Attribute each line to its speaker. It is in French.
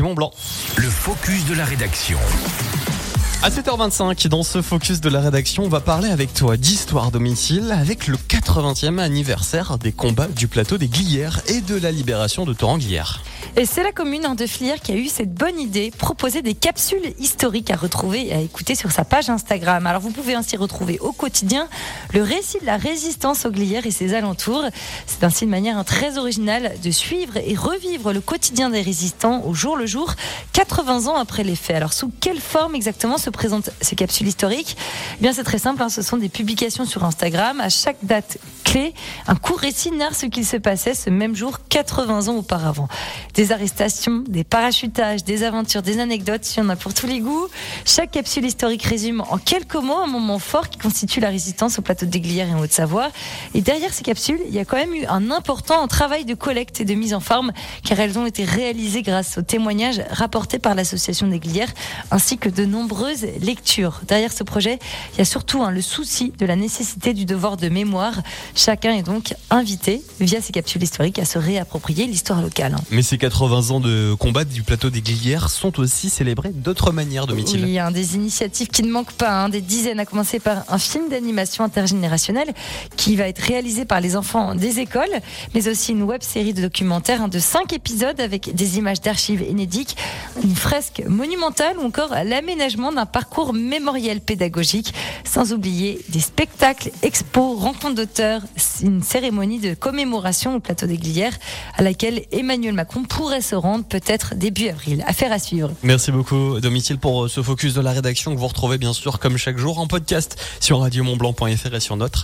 Speaker 1: Radio Mont Blanc.
Speaker 2: Le focus de la rédaction.
Speaker 1: À 7h25, dans ce focus de la rédaction, on va parler avec toi d'histoire domicile avec le 80e anniversaire des combats du plateau des Glières et de la libération de Torrent-Glières.
Speaker 3: Et c'est la commune de Flières qui a eu cette bonne idée, proposer des capsules historiques à retrouver et à écouter sur sa page Instagram. Alors vous pouvez ainsi retrouver au quotidien le récit de la résistance aux Glières et ses alentours. C'est ainsi une manière très originale de suivre et revivre le quotidien des résistants au jour le jour, 80 ans après les faits. Alors sous quelle forme exactement se présentent ces capsules historiques? Eh Bien c'est très simple, hein, ce sont des publications sur Instagram. À chaque date un court récit narre ce qu'il se passait ce même jour 80 ans auparavant. Des arrestations, des parachutages, des aventures, des anecdotes, il y en a pour tous les goûts. Chaque capsule historique résume en quelques mots un moment fort qui constitue la résistance au plateau des Glières et en Haute-Savoie. Et derrière ces capsules, il y a quand même eu un important travail de collecte et de mise en forme, car elles ont été réalisées grâce aux témoignages rapportés par l'association des Glières, ainsi que de nombreuses lectures. Derrière ce projet, il y a surtout hein, le souci de la nécessité du devoir de mémoire. Chacun est donc invité, via ces capsules historiques, à se réapproprier l'histoire locale.
Speaker 1: Mais ces 80 ans de combat du plateau des Glières sont aussi célébrés d'autres manières, Domitil.
Speaker 3: Oui, hein, des initiatives qui ne manquent pas, hein, des dizaines, à commencer par un film d'animation intergénérationnelle qui va être réalisé par les enfants des écoles, mais aussi une web série de documentaires de 5 épisodes avec des images d'archives inédites, une fresque monumentale ou encore l'aménagement d'un parcours mémoriel pédagogique, sans oublier des spectacles, expos, rencontres d'auteurs, une cérémonie de commémoration au plateau des Glières à laquelle Emmanuel Macron pourrait se rendre peut-être début avril. Affaire à suivre.
Speaker 1: Merci beaucoup Domitil pour ce focus de la rédaction que vous retrouvez bien sûr comme chaque jour en podcast sur radiomontblanc.fr et sur notre